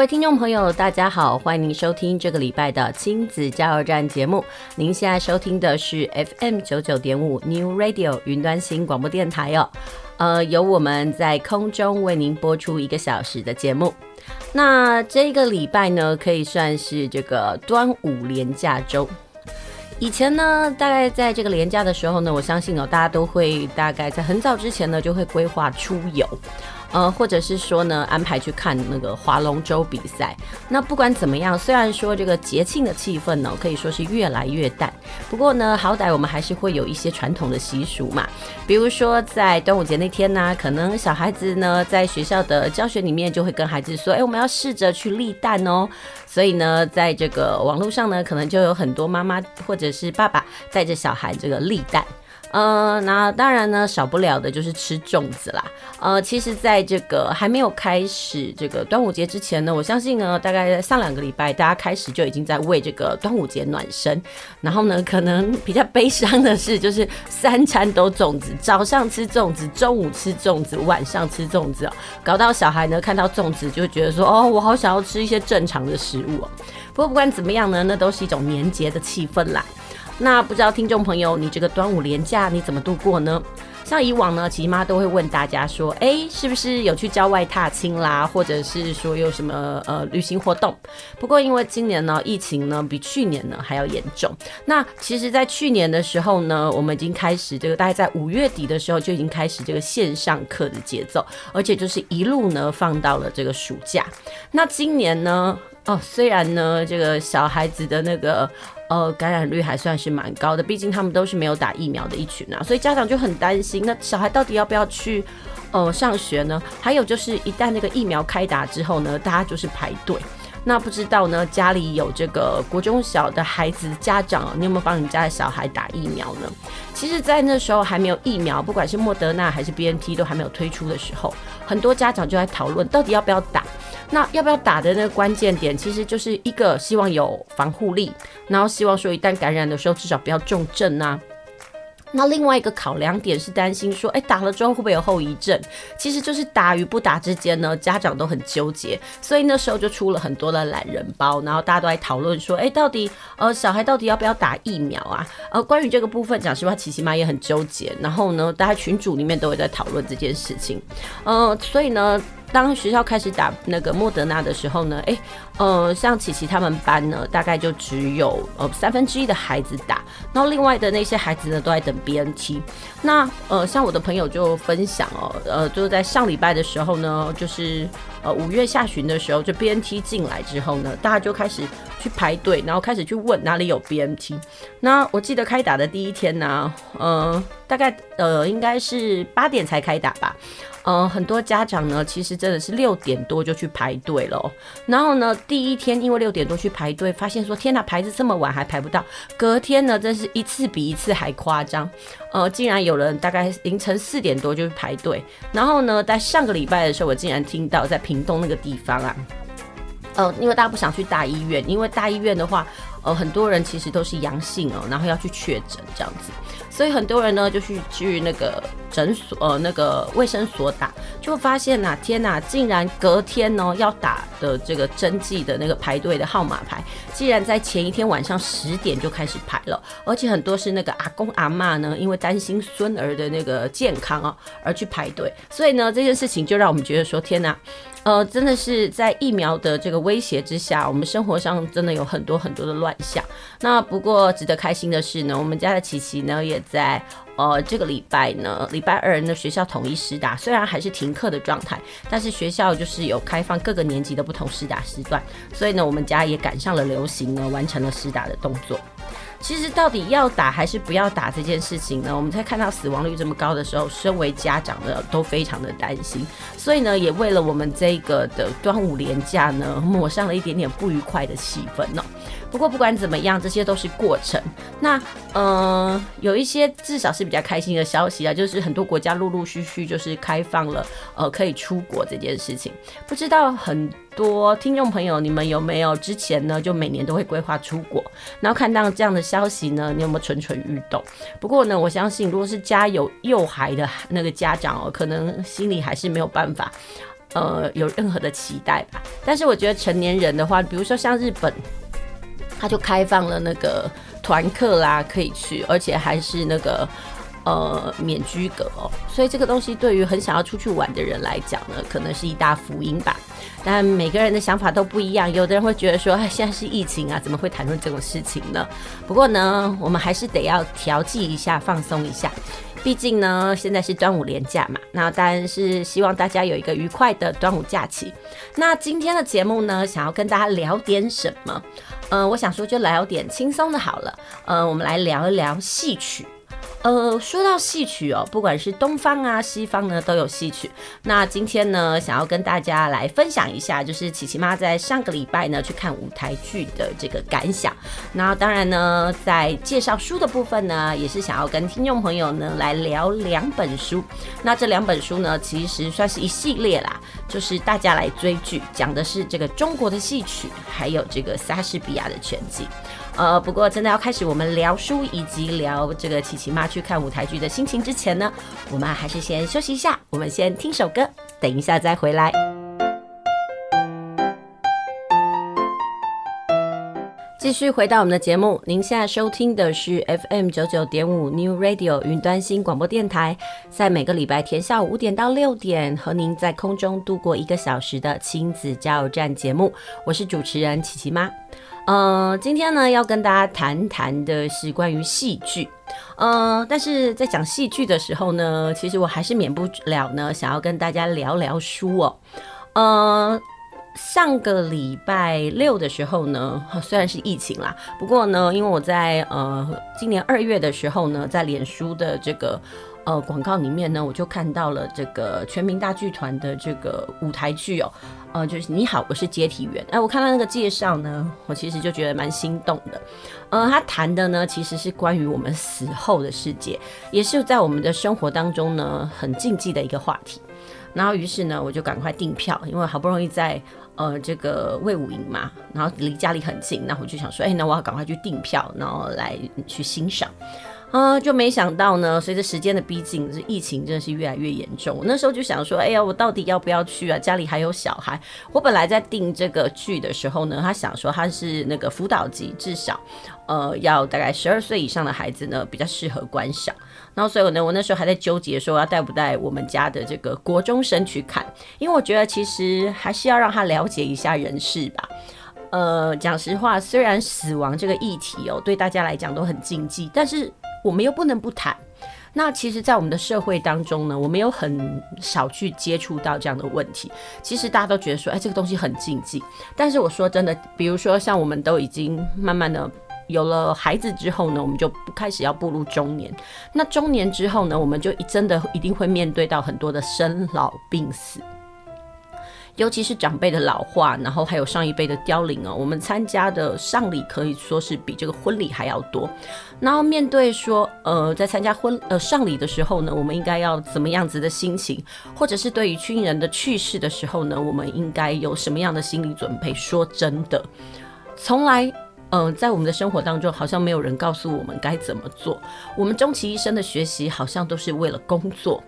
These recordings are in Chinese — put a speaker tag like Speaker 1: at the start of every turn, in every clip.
Speaker 1: 各位听众朋友，大家好，欢迎您收听这个礼拜的亲子加油站节目。您现在收听的是 FM 九九点五 New Radio 云端新广播电台哦。呃，由我们在空中为您播出一个小时的节目。那这个礼拜呢，可以算是这个端午连假周。以前呢，大概在这个连假的时候呢，我相信哦，大家都会大概在很早之前呢，就会规划出游。呃，或者是说呢，安排去看那个划龙舟比赛。那不管怎么样，虽然说这个节庆的气氛呢，可以说是越来越淡。不过呢，好歹我们还是会有一些传统的习俗嘛。比如说在端午节那天呢，可能小孩子呢在学校的教学里面就会跟孩子说，哎，我们要试着去立蛋哦。所以呢，在这个网络上呢，可能就有很多妈妈或者是爸爸带着小孩这个立蛋。呃，那当然呢，少不了的就是吃粽子啦。呃，其实，在这个还没有开始这个端午节之前呢，我相信呢，大概上两个礼拜，大家开始就已经在为这个端午节暖身。然后呢，可能比较悲伤的是，就是三餐都粽子，早上吃粽子，中午吃粽子，晚上吃粽子哦，搞到小孩呢看到粽子就觉得说，哦，我好想要吃一些正常的食物哦。不过不管怎么样呢，那都是一种年节的气氛啦。那不知道听众朋友，你这个端午连假你怎么度过呢？像以往呢，琪妈都会问大家说，哎，是不是有去郊外踏青啦，或者是说有什么呃旅行活动？不过因为今年呢，疫情呢比去年呢还要严重。那其实，在去年的时候呢，我们已经开始这个，大概在五月底的时候就已经开始这个线上课的节奏，而且就是一路呢放到了这个暑假。那今年呢，哦，虽然呢这个小孩子的那个。呃，感染率还算是蛮高的，毕竟他们都是没有打疫苗的一群啊，所以家长就很担心，那小孩到底要不要去呃上学呢？还有就是一旦那个疫苗开打之后呢，大家就是排队。那不知道呢，家里有这个国中小的孩子家长，你有没有帮你家的小孩打疫苗呢？其实，在那时候还没有疫苗，不管是莫德纳还是 BNT 都还没有推出的时候，很多家长就在讨论到底要不要打。那要不要打的那个关键点，其实就是一个希望有防护力，然后希望说一旦感染的时候，至少不要重症啊。那另外一个考量点是担心说，哎，打了之后会不会有后遗症？其实就是打与不打之间呢，家长都很纠结，所以那时候就出了很多的懒人包，然后大家都在讨论说，哎，到底呃小孩到底要不要打疫苗啊？呃，关于这个部分，讲实话，琪琪妈也很纠结。然后呢，大家群组里面都会在讨论这件事情，呃，所以呢。当学校开始打那个莫德纳的时候呢，诶，呃，像琪琪他们班呢，大概就只有呃三分之一的孩子打，然后另外的那些孩子呢，都在等 BNT。那呃，像我的朋友就分享哦，呃，就是在上礼拜的时候呢，就是呃五月下旬的时候，就 BNT 进来之后呢，大家就开始去排队，然后开始去问哪里有 BNT。那我记得开打的第一天呢，呃，大概呃应该是八点才开打吧。嗯、呃，很多家长呢，其实真的是六点多就去排队了。然后呢，第一天因为六点多去排队，发现说天哪，排子这么晚还排不到。隔天呢，真是一次比一次还夸张。呃，竟然有人大概凌晨四点多就去排队。然后呢，在上个礼拜的时候，我竟然听到在屏东那个地方啊，呃，因为大家不想去大医院，因为大医院的话，呃，很多人其实都是阳性哦，然后要去确诊这样子。所以很多人呢就去去那个诊所呃那个卫生所打，就发现呐、啊、天呐、竟然隔天呢要打的这个针剂的那个排队的号码牌，竟然在前一天晚上十点就开始排了，而且很多是那个阿公阿嬷呢，因为担心孙儿的那个健康啊而去排队，所以呢这件事情就让我们觉得说天呐、呃，真的是在疫苗的这个威胁之下，我们生活上真的有很多很多的乱象。那不过值得开心的是呢，我们家的琪琪呢也在呃这个礼拜呢，礼拜二呢学校统一施打，虽然还是停课的状态，但是学校就是有开放各个年级的不同施打时段，所以呢我们家也赶上了流行呢，完成了施打的动作。其实到底要打还是不要打这件事情呢？我们在看到死亡率这么高的时候，身为家长的都非常的担心，所以呢，也为了我们这个的端午连假呢，抹上了一点点不愉快的气氛呢。不过不管怎么样，这些都是过程。那、呃，有一些至少是比较开心的消息啊，就是很多国家陆陆续续就是开放了呃可以出国这件事情。不知道很多听众朋友，你们有没有之前呢就每年都会规划出国，然后看到这样的消息呢，你有没有蠢蠢欲动？不过呢，我相信如果是家有幼孩的那个家长哦，可能心里还是没有办法呃有任何的期待吧。但是我觉得成年人的话，比如说像日本。他就开放了那个团客啦，可以去，而且还是那个呃免居隔哦，所以这个东西对于很想要出去玩的人来讲呢，可能是一大福音吧。但每个人的想法都不一样，有的人会觉得说，哎，现在是疫情啊，怎么会谈论这种事情呢？不过呢，我们还是得要调剂一下，放松一下。毕竟呢，现在是端午连假嘛，那当然是希望大家有一个愉快的端午假期。那今天的节目呢，想要跟大家聊点什么？嗯、我想说就聊点轻松的好了。嗯、我们来聊一聊戏曲。呃，说到戏曲哦，不管是东方啊、西方呢，都有戏曲。那今天呢，想要跟大家来分享一下，就是琪琪妈在上个礼拜呢去看舞台剧的这个感想。那当然呢，在介绍书的部分呢，也是想要跟听众朋友呢来聊两本书。那这两本书呢，其实算是一系列啦，就是大家来追剧，讲的是这个中国的戏曲，还有这个莎士比亚的全集。呃，不过真的要开始我们聊书以及聊这个琪琪妈去看舞台剧的心情之前呢，我们还是先休息一下，我们先听首歌，等一下再回来。继续回到我们的节目，您现在收听的是 FM 九九点五 New Radio 云端新广播电台，在每个礼拜天下午五点到六点，和您在空中度过一个小时的亲子加油站节目，我是主持人琪琪妈。呃，今天呢要跟大家谈谈的是关于戏剧，呃，但是在讲戏剧的时候呢，其实我还是免不了呢，想要跟大家聊聊书哦。呃，上个礼拜六的时候呢，虽然是疫情啦，不过呢，因为我在呃今年二月的时候呢，在脸书的这个。呃，广告里面呢，我就看到了这个全民大剧团的这个舞台剧哦，呃，就是你好，我是接体员。哎，我看到那个介绍呢，我其实就觉得蛮心动的。呃，他谈的呢，其实是关于我们死后的世界，也是在我们的生活当中呢，很禁忌的一个话题。然后于是呢，我就赶快订票，因为好不容易在呃这个魏武营嘛，然后离家里很近，那我就想说，哎，那我要赶快去订票，然后来去欣赏。啊、就没想到呢，随着时间的逼近，这疫情真的是越来越严重。我那时候就想说，哎呀，我到底要不要去啊？家里还有小孩。我本来在订这个剧的时候呢，他想说他是那个辅导级，至少呃要大概十二岁以上的孩子呢比较适合观赏。然后所以呢，我那时候还在纠结说要带不带我们家的这个国中生去看，因为我觉得其实还是要让他了解一下人世吧。呃，讲实话，虽然死亡这个议题哦对大家来讲都很禁忌，但是。我们又不能不谈。那其实，在我们的社会当中呢，我们有很少去接触到这样的问题。其实大家都觉得说，哎，这个东西很禁忌。但是我说真的，比如说像我们都已经慢慢的有了孩子之后呢，我们就开始要步入中年。那中年之后呢，我们就真的一定会面对到很多的生老病死。尤其是长辈的老化，然后还有上一辈的凋零哦，我们参加的丧礼可以说是比这个婚礼还要多。然后面对说，呃，在参加婚呃丧礼的时候呢，我们应该要怎么样子的心情，或者是对于亲人的去世的时候呢，我们应该有什么样的心理准备？说真的，从来，嗯、呃，在我们的生活当中，好像没有人告诉我们该怎么做。我们终其一生的学习，好像都是为了工作。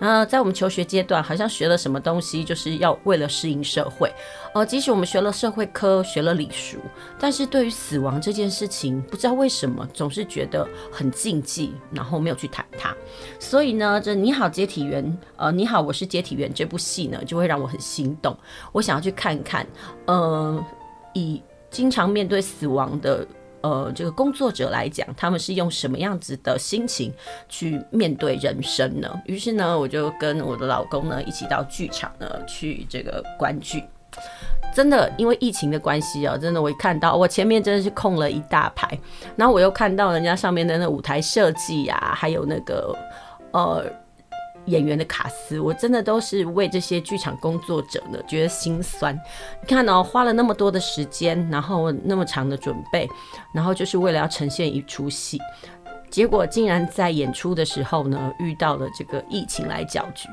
Speaker 1: 那在我们求学阶段，好像学了什么东西，就是要为了适应社会。呃，即使我们学了社会科，学了礼俗，但是对于死亡这件事情，不知道为什么总是觉得很禁忌，然后没有去谈它。所以呢，这《你好，接体员》呃，《你好，我是接体员》这部戏呢，就会让我很心动。我想要去看看，呃，以经常面对死亡的。呃，这个工作者来讲，他们是用什么样子的心情去面对人生呢？于是呢，我就跟我的老公呢一起到剧场呢去这个观剧。真的因为疫情的关系哦，真的我一看到我前面真的是空了一大排，然后我又看到人家上面的那舞台设计啊，还有那个呃演员的卡司，我真的都是为这些剧场工作者呢觉得心酸。你看哦，花了那么多的时间，然后那么长的准备，然后就是为了要呈现一出戏，结果竟然在演出的时候呢遇到了这个疫情来搅局。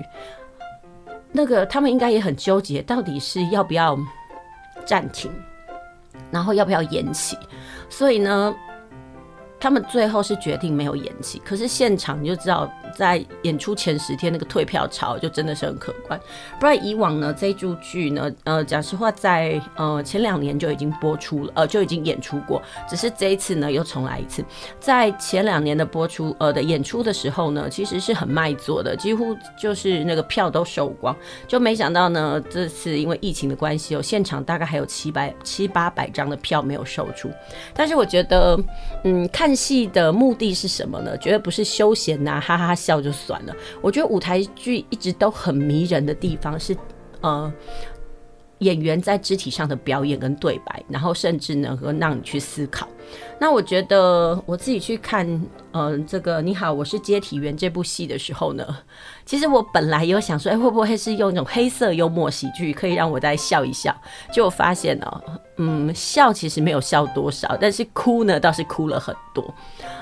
Speaker 1: 那个他们应该也很纠结，到底是要不要暂停，然后要不要延期？所以呢，他们最后是决定没有延期。可是现场你就知道。在演出前十天，那个退票潮就真的是很可观。不然以往呢，这一出剧呢，呃，讲实话在，呃前两年就已经播出了，呃，就已经演出过。只是这一次呢，又重来一次。在前两年的播出，呃的演出的时候呢，其实是很卖座的，几乎就是那个票都售光。就没想到呢，这次因为疫情的关系，有现场大概还有七百七八百张的票没有售出。但是我觉得，嗯，看戏的目的是什么呢？绝对不是休闲呐、啊，哈哈哈。笑就算了，我觉得舞台剧一直都很迷人的地方是，呃，演员在肢体上的表演跟对白，然后甚至能够让你去思考。那我觉得我自己去看，呃，这个你好，我是接体员这部戏的时候呢，其实我本来有想说，哎，会不会是用一种黑色幽默喜剧，可以让我再笑一笑？结果发现呢，嗯，笑其实没有笑多少，但是哭呢倒是哭了很多。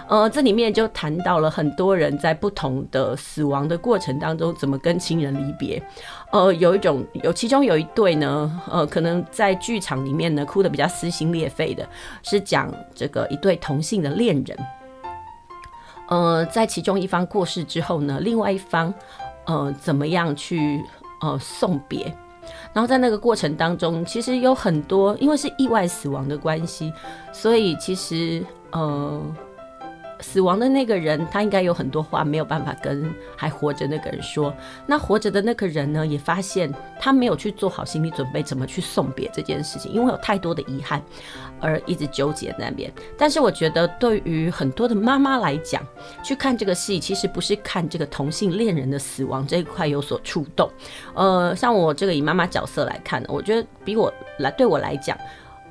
Speaker 1: 呃，这里面就谈到了很多人在不同的死亡的过程当中，怎么跟亲人离别。呃，有一种有其中有一对呢，呃，可能在剧场里面呢哭得比较撕心裂肺的，是讲这个一对同性的恋人。呃，在其中一方过世之后呢，另外一方呃怎么样去呃送别？然后在那个过程当中，其实有很多因为是意外死亡的关系，所以其实呃。死亡的那个人，他应该有很多话没有办法跟还活着那个人说。那活着的那个人呢，也发现他没有去做好心理准备，怎么去送别这件事情，因为有太多的遗憾，而一直纠结那边。但是我觉得，对于很多的妈妈来讲，去看这个戏，其实不是看这个同性恋人的死亡这一块有所触动。呃，像我这个以妈妈角色来看呢，我觉得比我来对我来讲，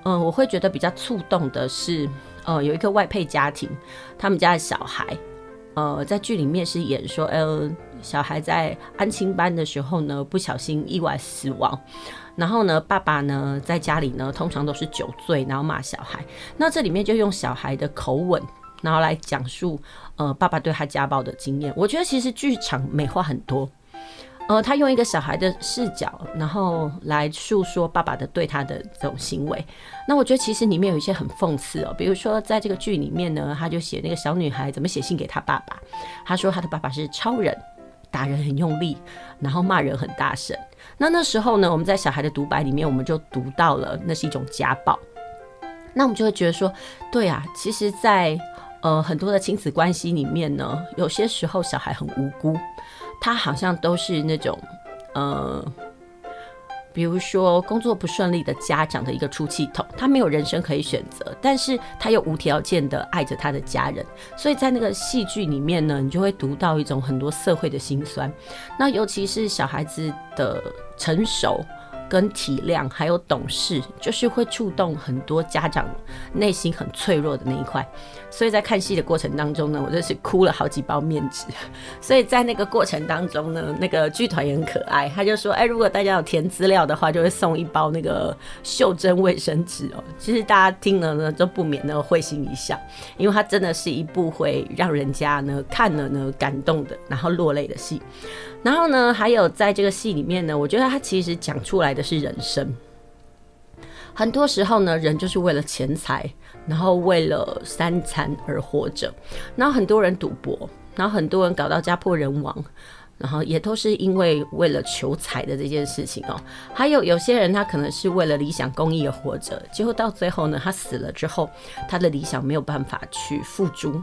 Speaker 1: 嗯、我会觉得比较触动的是。呃，有一个外配家庭，他们家的小孩，呃，在剧里面是演说，呃，小孩在安亲班的时候呢，不小心意外死亡，然后呢，爸爸呢在家里呢，通常都是酒醉，然后骂小孩。那这里面就用小孩的口吻，然后来讲述，呃，爸爸对他家暴的经验。我觉得其实剧场美化很多。呃，他用一个小孩的视角，然后来诉说爸爸的对他的这种行为。那我觉得其实里面有一些很讽刺哦，比如说在这个剧里面呢，他就写那个小女孩怎么写信给他爸爸，他说他的爸爸是超人，打人很用力，然后骂人很大声。那那时候呢，我们在小孩的独白里面，我们就读到了那是一种家暴。那我们就会觉得说，对啊，其实在呃很多的亲子关系里面呢，有些时候小孩很无辜。他好像都是那种，呃，比如说工作不顺利的家长的一个出气筒，他没有人生可以选择，但是他又无条件的爱着他的家人，所以在那个戏剧里面呢，你就会读到一种很多社会的辛酸，那尤其是小孩子的成熟。跟体谅还有懂事，就是会触动很多家长内心很脆弱的那一块。所以在看戏的过程当中呢，我就是哭了好几包面纸。所以在那个过程当中呢，那个剧团也很可爱，他就说：“哎，如果大家有填资料的话，就会送一包那个袖珍卫生纸哦。”其实大家听了呢，都不免呢会心一笑，因为它真的是一部会让人家呢看了呢感动的，然后落泪的戏。然后呢，还有在这个戏里面呢，我觉得他其实讲出来的是人生。很多时候呢，人就是为了钱财，然后为了三餐而活着。然后很多人赌博，然后很多人搞到家破人亡，然后也都是因为为了求财的这件事情哦。还有有些人他可能是为了理想公益而活着，结果到最后呢，他死了之后，他的理想没有办法去付诸。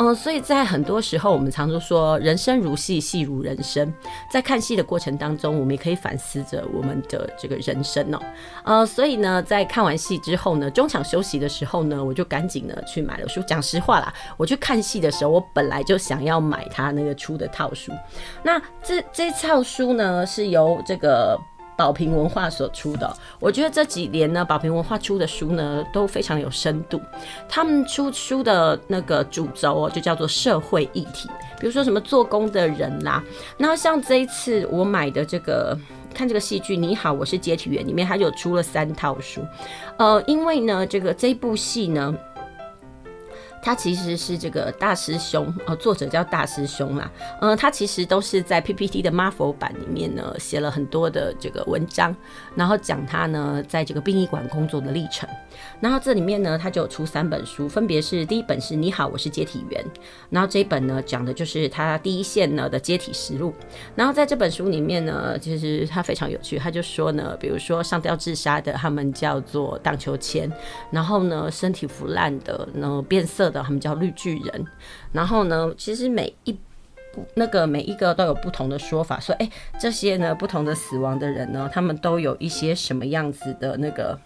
Speaker 1: 嗯，所以在很多时候，我们常说说人生如戏，戏如人生。在看戏的过程当中，我们也可以反思着我们的这个人生哦。呃，所以呢，在看完戏之后呢，中场休息的时候呢，我就赶紧呢去买了书。讲实话啦，我去看戏的时候，我本来就想要买他那个出的套书。那这这套书呢，是由这个宝瓶文化所出的。我觉得这几年呢，宝瓶文化出的书呢都非常有深度。他们出书的那个主轴哦，就叫做社会议题，比如说什么做工的人啦。然后像这一次我买的这个看这个戏剧《你好，我是接体员》里面，它就出了三套书。呃，因为呢，这个这部戏呢。他其实是这个大师兄，呃，作者叫大师兄啦，呃，他其实都是在 PPT 的 Marvel 版里面呢写了很多的这个文章，然后讲他呢在这个殡仪馆工作的历程。然后这里面呢，他就出三本书，分别是第一本是你好，我是接体员，然后这一本呢讲的就是他第一线呢的接体实录。然后在这本书里面呢，其实他非常有趣，他就说呢，比如说上吊自杀的，他们叫做荡秋千，然后呢身体腐烂的，然后变色他们叫绿巨人。然后呢，其实每一那个每一个都有不同的说法，说哎，这些呢不同的死亡的人呢，他们都有一些什么样子的那个。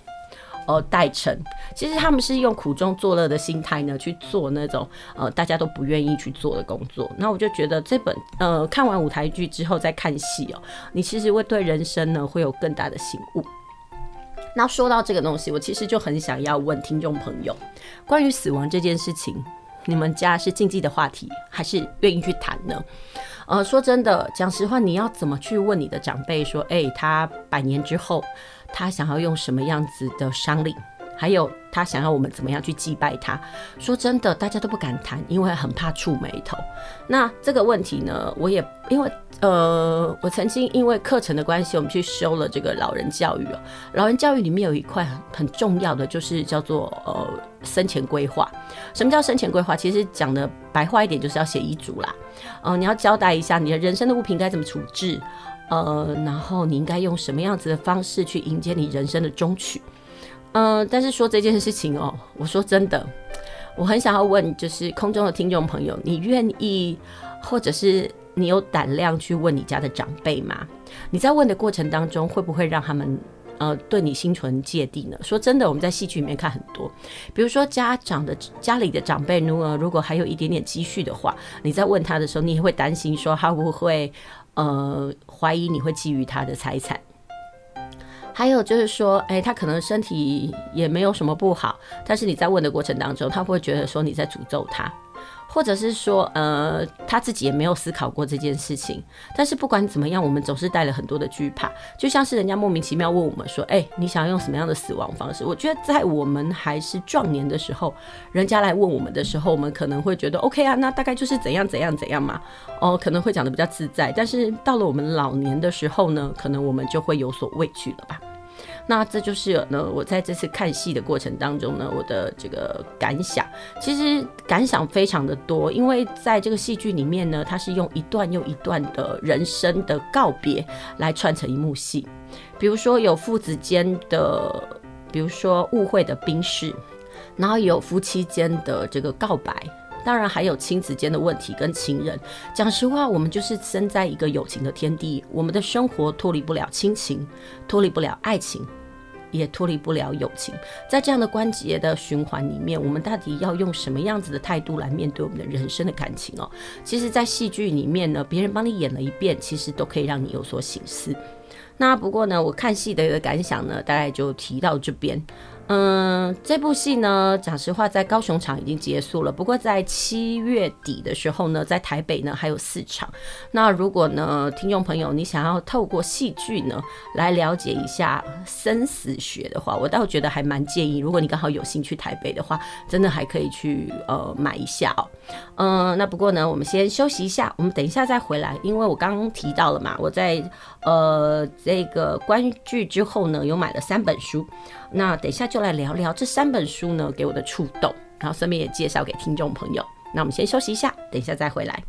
Speaker 1: 呃，代称，其实他们是用苦中作乐的心态呢去做那种呃大家都不愿意去做的工作。那我就觉得这本呃看完舞台剧之后再看戏哦，你其实会对人生呢会有更大的醒悟。那说到这个东西，我其实就很想要问听众朋友，关于死亡这件事情，你们家是禁忌的话题，还是愿意去谈呢？呃，说真的，讲实话，你要怎么去问你的长辈说，哎，他百年之后？他想要用什么样子的丧礼，还有他想要我们怎么样去祭拜他？说真的，大家都不敢谈，因为很怕触霉头。那这个问题呢，我也因为呃，我曾经因为课程的关系，我们去修了这个老人教育哦。老人教育里面有一块很很重要的，就是叫做呃生前规划。什么叫生前规划？其实讲的白话一点，就是要写遗嘱啦。呃，你要交代一下你的人生的物品该怎么处置。呃，然后你应该用什么样子的方式去迎接你人生的终曲？嗯、但是说这件事情哦，我说真的，我很想要问，就是空中的听众朋友，你愿意，或者是你有胆量去问你家的长辈吗？你在问的过程当中，会不会让他们呃对你心存芥蒂呢？说真的，我们在戏剧里面看很多，比如说家长的家里的长辈，如果如果还有一点点积蓄的话，你在问他的时候，你也会担心说他会不会。呃，怀疑你会觊觎他的财产，还有就是说，哎、他可能身体也没有什么不好，但是你在问的过程当中，他会觉得说你在诅咒他，或者是说，呃，他自己也没有思考过这件事情。但是不管怎么样，我们总是带了很多的惧怕，就像是人家莫名其妙问我们说，哎、你想要用什么样的死亡方式？我觉得在我们还是壮年的时候，人家来问我们的时候，我们可能会觉得 OK 啊，那大概就是怎样怎样怎样嘛。哦，可能会讲得比较自在，但是到了我们老年的时候呢，可能我们就会有所畏惧了吧。那这就是呢，我在这次看戏的过程当中呢，我的这个感想，其实感想非常的多，因为在这个戏剧里面呢，它是用一段又一段的人生的告别来串成一幕戏，比如说有父子间的，比如说误会的冰释，然后有夫妻间的这个告白。当然还有亲子间的问题跟情人。讲实话，我们就是生在一个友情的天地，我们的生活脱离不了亲情，脱离不了爱情，也脱离不了友情。在这样的关节的循环里面，我们到底要用什么样子的态度来面对我们的人生的感情哦？其实，在戏剧里面呢，别人帮你演了一遍，其实都可以让你有所醒思。那不过呢，我看戏的一个感想呢，大概就提到这边。嗯，这部戏呢，讲实话，在高雄场已经结束了。不过在七月底的时候呢，在台北呢还有四场。那如果呢，听众朋友你想要透过戏剧呢来了解一下生死学的话，我倒觉得还蛮建议。如果你刚好有兴趣台北的话，真的还可以去呃买一下哦。嗯，那不过呢，我们先休息一下，我们等一下再回来，因为我刚刚提到了嘛，我在呃这个观剧之后呢，有买了三本书。那等一下就来聊聊这三本书呢给我的触动，然后顺便也介绍给听众朋友。那我们先休息一下，等一下再回来。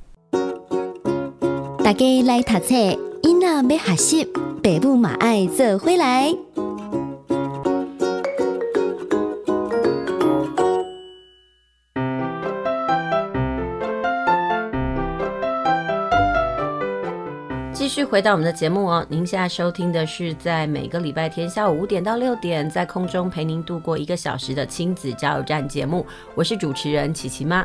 Speaker 2: 大家来读册，囡仔要学习，爸母嘛爱做回来。
Speaker 1: 继续回到我们的节目哦，您现在收听的是在每个礼拜天下午五点到六点，在空中陪您度过一个小时的亲子加油站节目，我是主持人琪琪妈。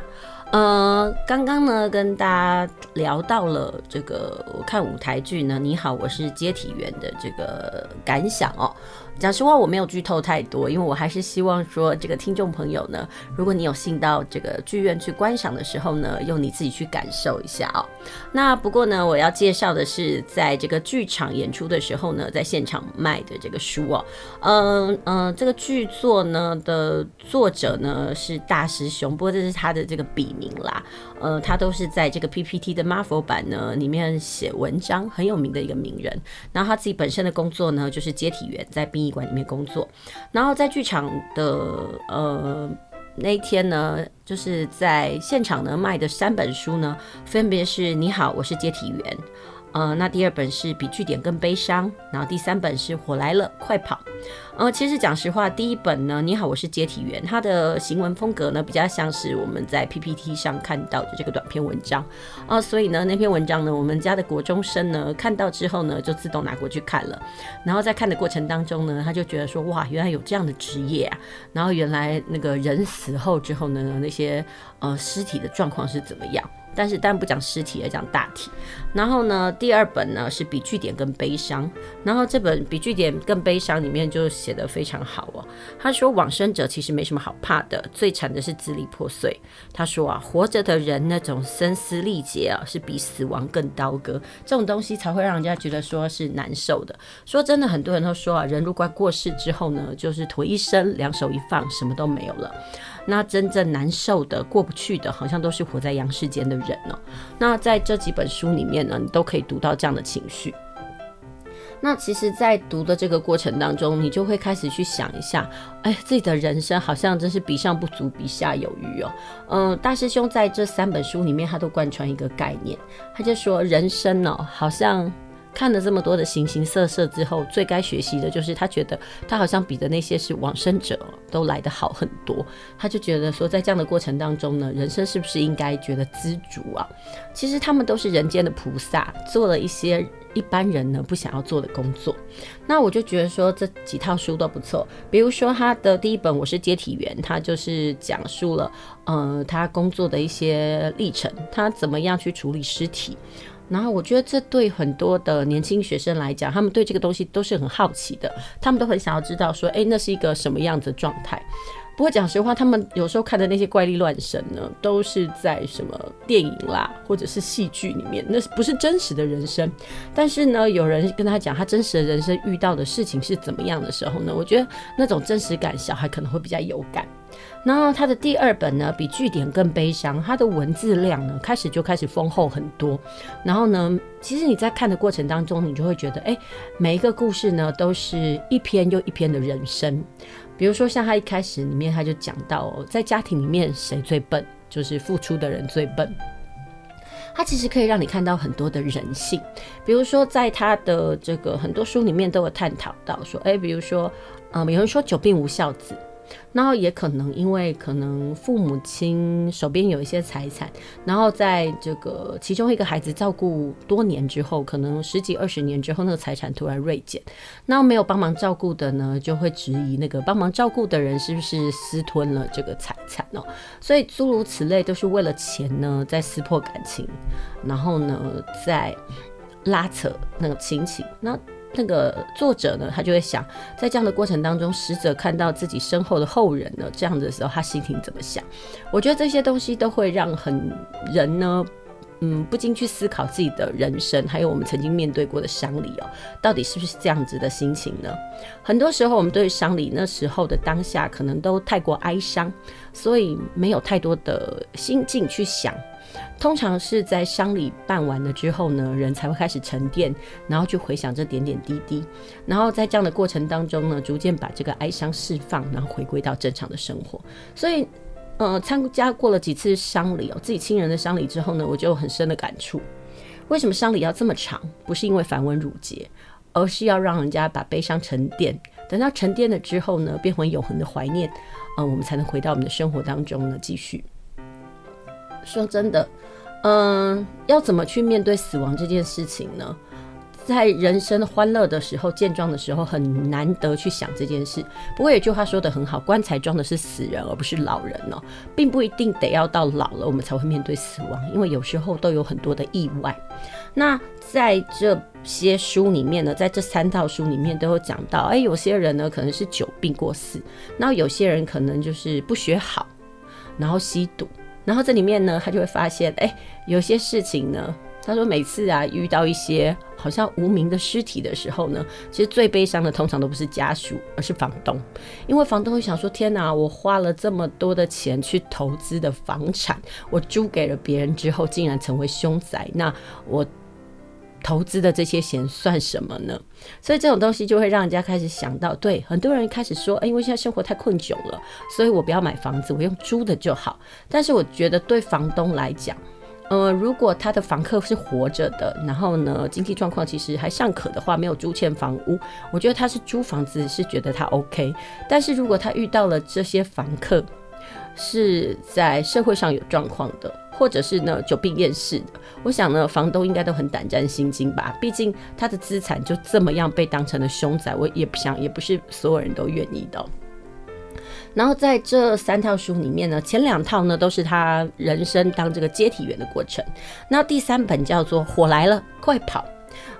Speaker 1: 呃，刚刚呢跟大家聊到了这个我看舞台剧呢，你好，我是接体员的这个感想哦。讲实话，我没有剧透太多，因为我还是希望说，这个听众朋友呢，如果你有幸到这个剧院去观赏的时候呢，用你自己去感受一下哦。那不过呢，我要介绍的是，在这个剧场演出的时候呢，在现场卖的这个书哦。嗯、呃、嗯、呃，这个剧作呢的作者呢是大师兄，不过这是他的这个笔名啦。呃，他都是在这个 PPT 的 Marvel 版呢里面写文章，很有名的一个名人。然后他自己本身的工作呢，就是接体员，在殡仪馆里面工作。然后在剧场的呃那一天呢，就是在现场呢卖的三本书呢，分别是《你好，我是接体员》。呃，那第二本是比据点更悲伤，然后第三本是火来了，快跑。呃，其实讲实话，第一本呢，你好，我是接体员，它的行文风格呢，比较像是我们在 PPT 上看到的这个短篇文章啊，所以呢，那篇文章呢，我们家的国中生呢看到之后呢，就自动拿过去看了，然后在看的过程当中呢，他就觉得说，哇，原来有这样的职业啊，然后原来那个人死后之后呢，那些呃尸体的状况是怎么样。但是，但不讲尸体，而讲大体。然后呢，第二本呢是比据点更悲伤。然后这本比据点更悲伤里面就写得非常好哦。他说，往生者其实没什么好怕的，最惨的是支离破碎。他说啊，活着的人那种声嘶力竭啊，是比死亡更刀割。这种东西才会让人家觉得说是难受的。说真的，很多人都说啊，人如果过世之后呢，就是腿一伸，两手一放，什么都没有了。那真正难受的、过不去的，好像都是活在阳世间的人哦。那在这几本书里面呢，你都可以读到这样的情绪。那其实，在读的这个过程当中，你就会开始去想一下，哎，自己的人生好像真是比上不足，比下有余哦。嗯、大师兄在这三本书里面，他都贯穿一个概念，他就说，人生哦，好像。看了这么多的形形色色之后，最该学习的就是他觉得他好像比的那些是往生者都来得好很多。他就觉得说，在这样的过程当中呢，人生是不是应该觉得知足啊？其实他们都是人间的菩萨，做了一些一般人呢不想要做的工作。那我就觉得说，这几套书都不错。比如说他的第一本《我是接体员》，他就是讲述了呃他工作的一些历程，他怎么样去处理尸体。然后我觉得这对很多的年轻学生来讲，他们对这个东西都是很好奇的，他们都很想要知道说，诶，那是一个什么样子的状态。不过讲实话，他们有时候看的那些怪力乱神呢，都是在什么电影啦，或者是戏剧里面，那不是真实的人生。但是呢，有人跟他讲他真实的人生遇到的事情是怎么样的时候呢，我觉得那种真实感，小孩可能会比较有感。然后他的第二本呢，比据点更悲伤，他的文字量呢，开始就开始丰厚很多。然后呢，其实你在看的过程当中，你就会觉得，哎，每一个故事呢，都是一篇又一篇的人生。比如说，像他一开始里面他就讲到，在家庭里面谁最笨，就是付出的人最笨。他其实可以让你看到很多的人性。比如说，在他的这个很多书里面都有探讨到说，哎，比如说，嗯，有人说久病无孝子。然后也可能因为可能父母亲手边有一些财产，然后在这个其中一个孩子照顾多年之后，可能十几二十年之后，那个财产突然锐减，那没有帮忙照顾的呢，就会质疑那个帮忙照顾的人是不是私吞了这个财产哦。所以诸如此类，都是为了钱呢，在撕破感情，然后呢，在拉扯那个亲情。那那个作者呢，他就会想，在这样的过程当中，死者看到自己身后的后人呢，这样的时候，他心情怎么想？我觉得这些东西都会让很人呢，嗯，不禁去思考自己的人生，还有我们曾经面对过的伤礼哦，到底是不是这样子的心情呢？很多时候，我们对伤礼那时候的当下，可能都太过哀伤，所以没有太多的心境去想。通常是在丧礼办完了之后呢，人才会开始沉淀，然后去回想这点点滴滴，然后在这样的过程当中呢，逐渐把这个哀伤释放，然后回归到正常的生活。所以，呃，参加过了几次丧礼哦，自己亲人的丧礼之后呢，我就有很深的感触。为什么丧礼要这么长？不是因为繁文缛节，而是要让人家把悲伤沉淀，等到沉淀了之后呢，变回永恒的怀念，呃，我们才能回到我们的生活当中呢，继续。说真的。嗯，要怎么去面对死亡这件事情呢？在人生欢乐的时候、健壮的时候，很难得去想这件事。不过有句话说得很好，棺材装的是死人，而不是老人哦，并不一定得要到老了我们才会面对死亡，因为有时候都有很多的意外。那在这些书里面呢，在这三套书里面都有讲到，哎，有些人呢可能是久病过世，然后有些人可能就是不学好，然后吸毒，然后这里面呢他就会发现，哎，有些事情呢。他说：“每次啊，遇到一些好像无名的尸体的时候呢，其实最悲伤的通常都不是家属，而是房东，因为房东会想说：天哪，我花了这么多的钱去投资的房产，我租给了别人之后，竟然成为凶宅，那我投资的这些钱算什么呢？所以这种东西就会让人家开始想到，对很多人开始说：哎，因为现在生活太困窘了，所以我不要买房子，我用租的就好。但是我觉得对房东来讲，呃，如果他的房客是活着的，然后呢，经济状况其实还尚可的话，没有租欠房屋，我觉得他是租房子是觉得他 OK。但是如果他遇到了这些房客是在社会上有状况的，或者是呢久病厌世的，我想呢，房东应该都很胆战心惊吧。毕竟他的资产就这么样被当成了凶宅，我也不想，也不是所有人都愿意的。然后在这三套书里面呢，前两套呢都是他人生当这个接体员的过程，那第三本叫做《火来了，快跑》。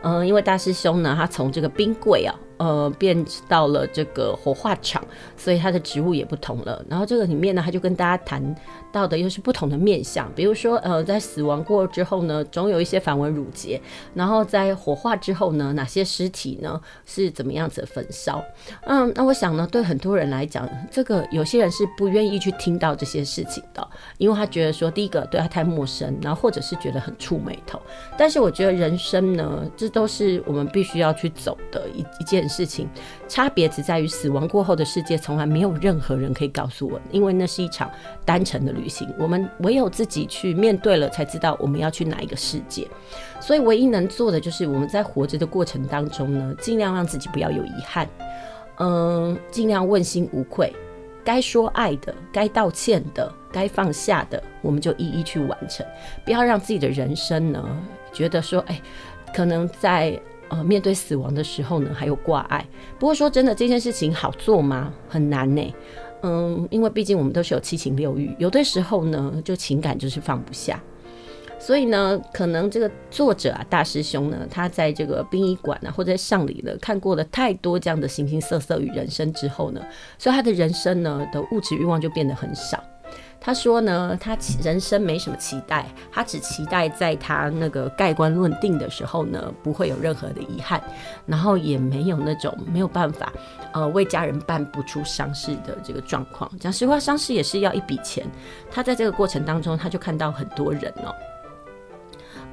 Speaker 1: 嗯，因为大师兄呢，他从这个冰柜啊。呃，变到了这个火化场，所以它的植物也不同了。然后这个里面呢，他就跟大家谈到的又是不同的面相，比如说，呃，在死亡过之后呢，总有一些繁文缛节。然后在火化之后呢，哪些尸体呢是怎么样子焚烧？嗯，那我想呢，对很多人来讲，这个有些人是不愿意去听到这些事情的，因为他觉得说，第一个对他太陌生，然后或者是觉得很触眉头。但是我觉得人生呢，这都是我们必须要去走的一一件。事情差别只在于死亡过后的世界从来没有任何人可以告诉我，因为那是一场单程的旅行，我们唯有自己去面对了，才知道我们要去哪一个世界。所以唯一能做的就是我们在活着的过程当中呢，尽量让自己不要有遗憾，嗯，尽量问心无愧，该说爱的、该道歉的、该放下的，我们就一一去完成，不要让自己的人生呢觉得说，哎，可能在。呃，面对死亡的时候呢，还有挂碍。不过说真的，这件事情好做吗？很难呢。嗯，因为毕竟我们都是有七情六欲，有的时候呢，就情感就是放不下。所以呢，可能这个作者啊，大师兄呢，他在这个殡仪馆啊，或者在上礼呢，看过了太多这样的形形色色与人生之后呢，所以他的人生呢的物质欲望就变得很少。他说呢，他人生没什么期待，他只期待在他那个盖棺论定的时候呢，不会有任何的遗憾，然后也没有那种没有办法，呃，为家人办不出丧事的这个状况。讲实话，丧事也是要一笔钱。他在这个过程当中，他就看到很多人哦。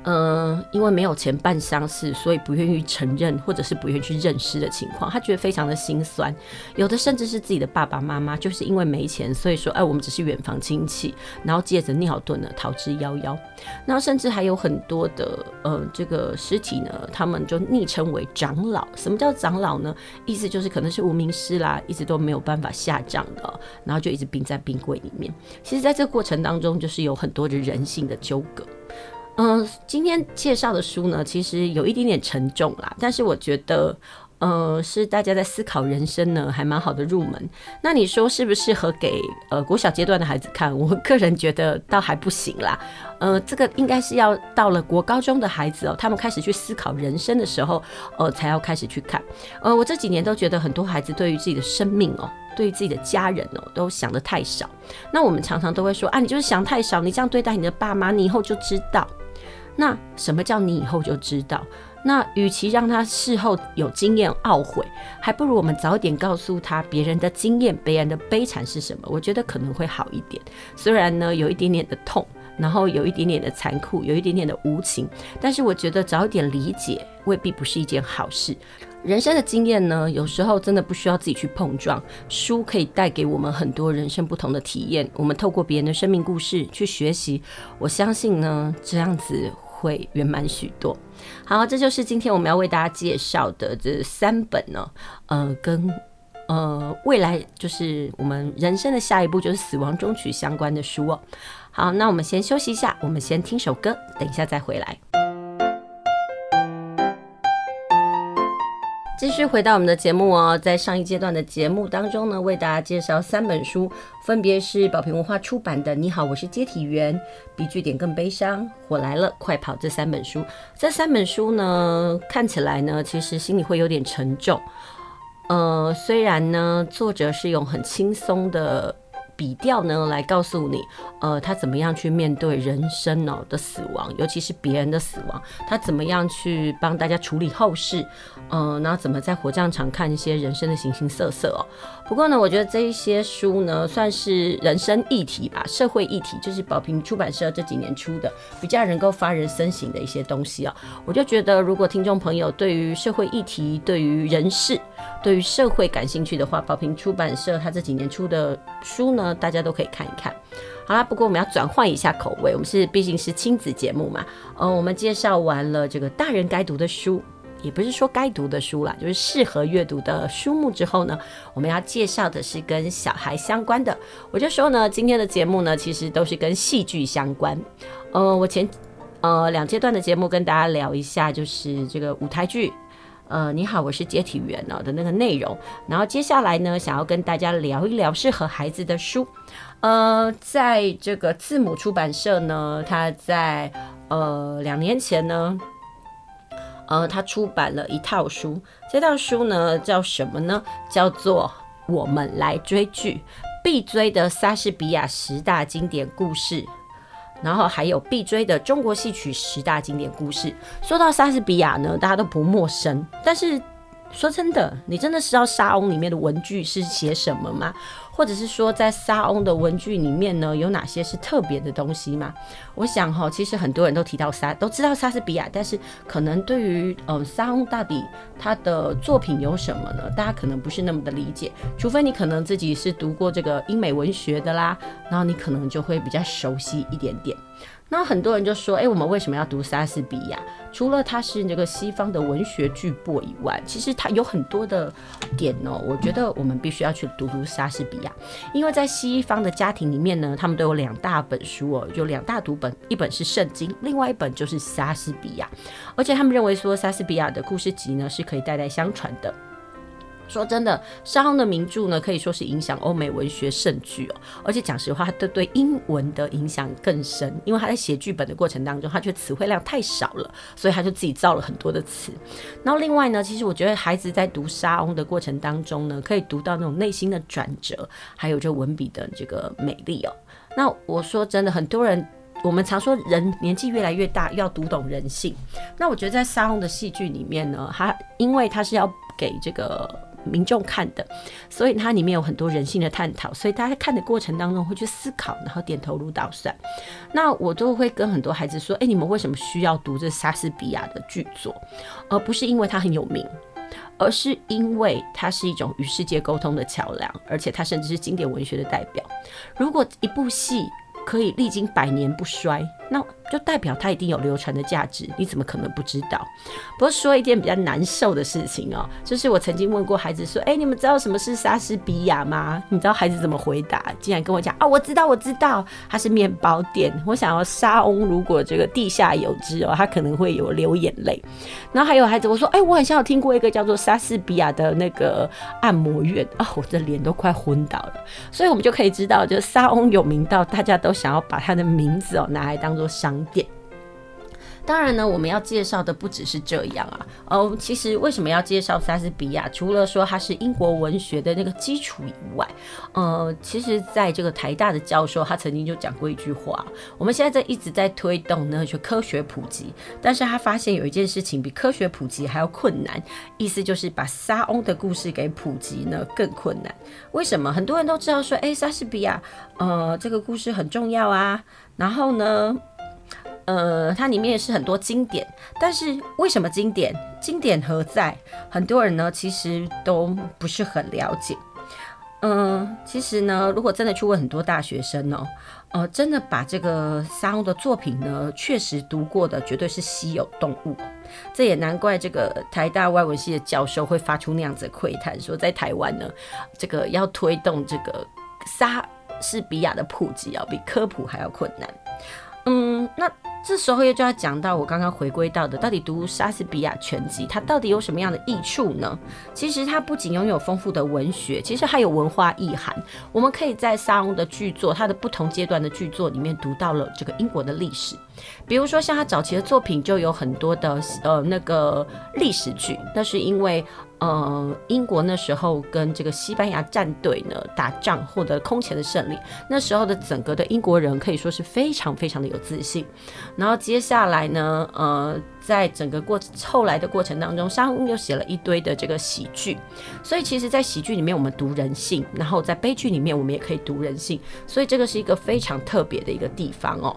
Speaker 1: 嗯，因为没有钱办丧事，所以不愿意承认，或者是不愿意去认尸的情况，他觉得非常的心酸。有的甚至是自己的爸爸妈妈，就是因为没钱，所以说，哎，我们只是远房亲戚，然后借着尿遁呢逃之夭夭。然后甚至还有很多的，呃，这个尸体呢，他们就昵称为长老。什么叫长老呢？意思就是可能是无名尸啦，一直都没有办法下葬的，然后就一直冰在冰柜里面。其实，在这个过程当中，就是有很多的人性的纠葛。嗯、今天介绍的书呢，其实有一点点沉重啦，但是我觉得，呃，是大家在思考人生呢，还蛮好的入门。那你说适不适合给呃国小阶段的孩子看？我个人觉得倒还不行啦。呃，这个应该是要到了国高中的孩子哦，他们开始去思考人生的时候，呃，才要开始去看。呃，我这几年都觉得很多孩子对于自己的生命哦，对于自己的家人哦，都想得太少。那我们常常都会说啊，你就是想太少，你这样对待你的爸妈，你以后就知道。那什么叫你以后就知道？那与其让他事后有经验懊悔，还不如我们早点告诉他别人的经验、别人的悲惨是什么。我觉得可能会好一点。虽然呢有一点点的痛，然后有一点点的残酷，有一点点的无情，但是我觉得早点理解未必不是一件好事。人生的经验呢，有时候真的不需要自己去碰撞。书可以带给我们很多人生不同的体验。我们透过别人的生命故事去学习，我相信呢这样子。会圆满许多。好，这就是今天我们要为大家介绍的这三本呢，呃，跟呃未来就是我们人生的下一步就是死亡终曲相关的书哦。好，那我们先休息一下，我们先听首歌，等一下再回来。继续回到我们的节目哦，在上一阶段的节目当中呢，为大家介绍三本书，分别是宝瓶文化出版的《你好，我是接体员》、《比句点更悲伤》、《火来了，快跑》这三本书。这三本书呢，看起来呢，其实心里会有点沉重。呃，虽然呢，作者是用很轻松的。笔调呢，来告诉你，呃，他怎么样去面对人生哦的死亡，尤其是别人的死亡，他怎么样去帮大家处理后事，嗯，那怎么在火葬场看一些人生的形形色色哦。不过呢，我觉得这一些书呢，算是人生议题吧，社会议题，就是宝瓶出版社这几年出的，比较能够发人深省的一些东西啊。我就觉得，如果听众朋友对于社会议题、对于人事、对于社会感兴趣的话，宝瓶出版社他这几年出的书呢，大家都可以看一看。好啦，不过我们要转换一下口味，我们是毕竟是亲子节目嘛。呃，我们介绍完了这个大人该读的书，也不是说该读的书啦，就是适合阅读的书目之后呢，我们要介绍的是跟小孩相关的。我就说呢，今天的节目呢，其实都是跟戏剧相关。呃，我前呃两阶段的节目跟大家聊一下，就是这个舞台剧。呃，你好，我是接体员哦的那个内容。然后接下来呢，想要跟大家聊一聊适合孩子的书。呃，在这个字母出版社呢，他在呃两年前呢，呃，他出版了一套书。这套书呢叫什么呢？叫做《我们来追剧必追的莎士比亚十大经典故事》。然后还有必追的中国戏曲十大经典故事。说到莎士比亚呢，大家都不陌生。但是说真的，你真的知道《莎翁》里面的文句是写什么吗？或者是说，在莎翁的文具里面呢，有哪些是特别的东西吗？我想哈，其实很多人都提到莎，都知道莎士比亚，但是可能对于嗯莎翁到底他的作品有什么呢？大家可能不是那么的理解，除非你可能自己是读过这个英美文学的啦，然后你可能就会比较熟悉一点点。那很多人就说，哎、我们为什么要读莎士比亚？除了他是这个西方的文学巨擘以外，其实他有很多的点哦。我觉得我们必须要去读读莎士比亚，因为在西方的家庭里面呢，他们都有两大本书哦，有两大读本，一本是圣经，另外一本就是莎士比亚。而且他们认为说，莎士比亚的故事集呢是可以代代相传的。说真的，莎翁的名著呢，可以说是影响欧美文学甚巨哦。而且讲实话，他对英文的影响更深，因为他在写剧本的过程当中，他觉得词汇量太少了，所以他就自己造了很多的词。然后另外呢，其实我觉得孩子在读莎翁的过程当中呢，可以读到那种内心的转折，还有这文笔的这个美丽哦。那我说真的，很多人我们常说人年纪越来越大要读懂人性，那我觉得在莎翁的戏剧里面呢，他因为他是要给这个。民众看的，所以它里面有很多人性的探讨，所以大家看的过程当中会去思考，然后点头如捣蒜。那我都会跟很多孩子说：“哎，你们为什么需要读这莎士比亚的剧作？而不是因为它很有名，而是因为它是一种与世界沟通的桥梁，而且它甚至是经典文学的代表。如果一部戏可以历经百年不衰，那……就代表它一定有流传的价值，你怎么可能不知道？不过说一件比较难受的事情哦，就是我曾经问过孩子说：“哎，你们知道什么是莎士比亚吗？”你知道孩子怎么回答？竟然跟我讲：“啊，我知道，我知道，它是面包店。”我想要莎翁如果这个地下有知哦，他可能会有流眼泪。然后还有孩子我说：“哎，我好像有听过一个叫做莎士比亚的那个按摩院啊，我的脸都快昏倒了。”所以我们就可以知道，就是莎翁有名到大家都想要把他的名字哦拿来当做商店。当然呢，我们要介绍的不只是这样啊。哦，其实为什么要介绍莎士比亚？除了说他是英国文学的那个基础以外，呃，其实在这个台大的教授他曾经就讲过一句话：我们现在在一直在推动呢，就科学普及，但是他发现有一件事情比科学普及还要困难，意思就是把莎翁的故事给普及呢更困难。为什么？很多人都知道说，哎，莎士比亚，呃，这个故事很重要啊。然后呢，呃，它里面也是很多经典，但是为什么经典？经典何在？很多人呢其实都不是很了解。嗯、其实呢，如果真的去问很多大学生哦，呃，真的把这个沙翁的作品呢确实读过的，绝对是稀有动物。这也难怪这个台大外文系的教授会发出那样子的喟叹，说在台湾呢，这个要推动这个沙士比亚的普及啊，比科普还要困难。嗯，那。这时候又就要讲到我刚刚回归到的，到底读莎士比亚全集，它到底有什么样的益处呢？其实它不仅拥有丰富的文学，其实还有文化意涵。我们可以在莎翁的剧作，他的不同阶段的剧作里面读到了这个英国的历史。比如说像他早期的作品，就有很多的呃那个历史剧，那是因为。呃，英国那时候跟这个西班牙战队呢打仗，获得空前的胜利。那时候的整个的英国人可以说是非常非常的有自信。然后接下来呢，呃，在整个过后来的过程当中，莎翁又写了一堆的这个喜剧。所以其实，在喜剧里面我们读人性，然后在悲剧里面我们也可以读人性。所以这个是一个非常特别的一个地方哦。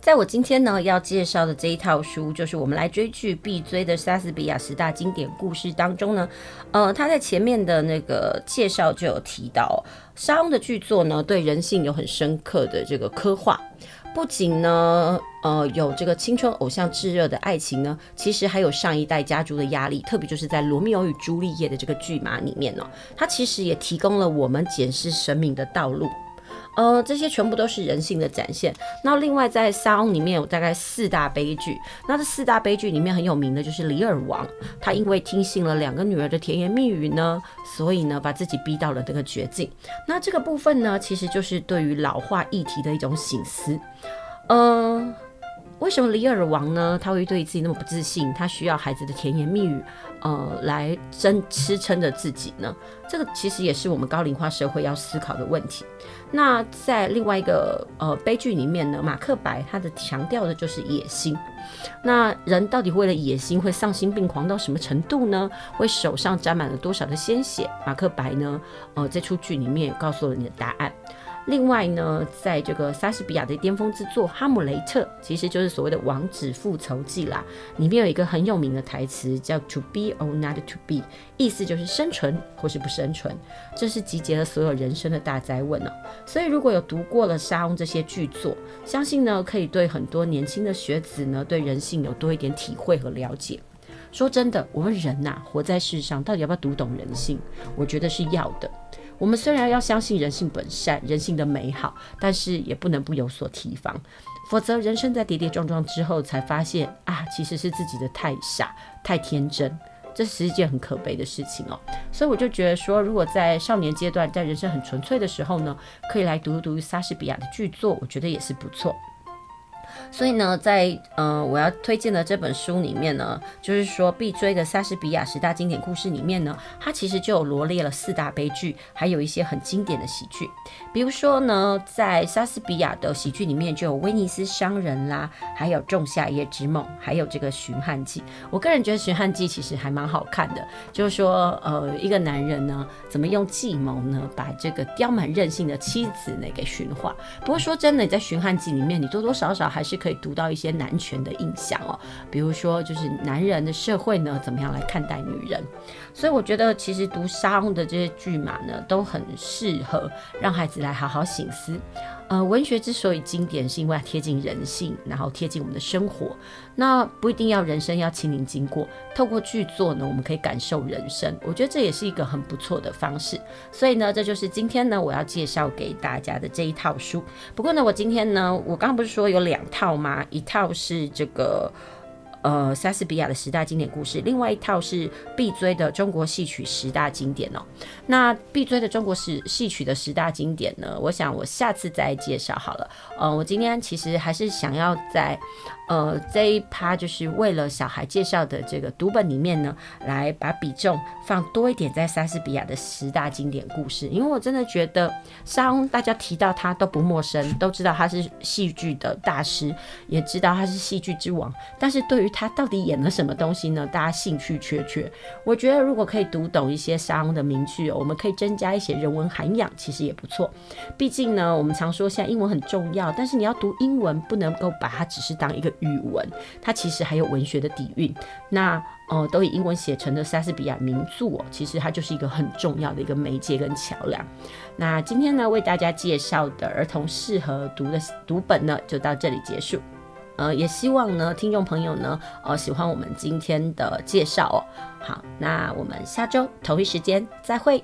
Speaker 1: 在我今天呢要介绍的这一套书，就是我们来追剧必追的莎士比亚十大经典故事当中呢，呃，他在前面的那个介绍就有提到，莎翁的剧作呢对人性有很深刻的这个刻画，不仅呢，呃，有这个青春偶像炙热的爱情呢，其实还有上一代家族的压力，特别就是在《罗密欧与朱丽叶》的这个剧码里面呢，它其实也提供了我们检视生命的道路。呃，这些全部都是人性的展现。那另外在莎翁里面有大概四大悲剧，那这四大悲剧里面很有名的就是李尔王，他因为听信了两个女儿的甜言蜜语呢，所以呢把自己逼到了这个绝境。那这个部分呢，其实就是对于老化议题的一种醒思。呃。为什么李尔王呢？他会对自己那么不自信？他需要孩子的甜言蜜语，呃，来撑支撑着自己呢？这个其实也是我们高龄化社会要思考的问题。那在另外一个呃悲剧里面呢，马克白他的强调的就是野心。那人到底为了野心会丧心病狂到什么程度呢？会手上沾满了多少的鲜血？马克白呢？呃，这出剧里面也告诉了你的答案。另外呢，在这个莎士比亚的巅峰之作《哈姆雷特》，其实就是所谓的王子复仇记啦。里面有一个很有名的台词叫 “To be or not to be”，意思就是生存或是不生存。这是集结了所有人生的大哉问哦。所以如果有读过了莎翁这些巨作，相信呢可以对很多年轻的学子呢对人性有多一点体会和了解。说真的，我们人呐、活在世上，到底要不要读懂人性？我觉得是要的。我们虽然要相信人性本善，人性的美好，但是也不能不有所提防，否则人生在跌跌撞撞之后，才发现啊，其实是自己的太傻、太天真，这是一件很可悲的事情哦。所以我就觉得说，如果在少年阶段，在人生很纯粹的时候呢，可以来读一读莎士比亚的剧作，我觉得也是不错。所以呢，在呃我要推荐的这本书里面呢，就是说必追的莎士比亚十大经典故事里面呢，它其实就有罗列了四大悲剧，还有一些很经典的喜剧。比如说呢，在莎士比亚的喜剧里面就有《威尼斯商人》啦，还有《仲夏夜之梦》，还有这个《寻汉记》。我个人觉得《寻汉记》其实还蛮好看的，就是说呃一个男人呢，怎么用计谋呢，把这个刁蛮任性的妻子呢给驯化。不过说真的，在《寻汉记》里面，你多多少少还还是可以读到一些男权的印象哦，比如说就是男人的社会呢，怎么样来看待女人？所以我觉得其实读沙翁的这些剧码呢，都很适合让孩子来好好醒思。呃，文学之所以经典，是因为它贴近人性，然后贴近我们的生活。那不一定要人生要亲临经过，透过剧作呢，我们可以感受人生。我觉得这也是一个很不错的方式。所以呢，这就是今天呢我要介绍给大家的这一套书。不过呢，我今天呢，我刚刚不是说有两套吗？一套是这个。呃，莎士比亚的十大经典故事，另外一套是必追的中国戏曲十大经典哦。那必追的中国戏戏曲的十大经典呢，我想我下次再介绍好了。呃，我今天其实还是想要在。呃，这一趴就是为了小孩介绍的这个读本里面呢，来把比重放多一点在莎士比亚的十大经典故事，因为我真的觉得莎翁大家提到他都不陌生，都知道他是戏剧的大师，也知道他是戏剧之王，但是对于他到底演了什么东西呢，大家兴趣缺缺。我觉得如果可以读懂一些莎翁的名句，我们可以增加一些人文涵养，其实也不错。毕竟呢，我们常说现在英文很重要，但是你要读英文，不能够把它只是当一个。语文，它其实还有文学的底蕴。那、呃，都以英文写成的莎士比亚名著哦，其实它就是一个很重要的一个媒介跟桥梁。那今天呢，为大家介绍的儿童适合读的读本呢，就到这里结束。呃，也希望呢，听众朋友呢，呃，喜欢我们今天的介绍哦。好，那我们下周同一时间再会。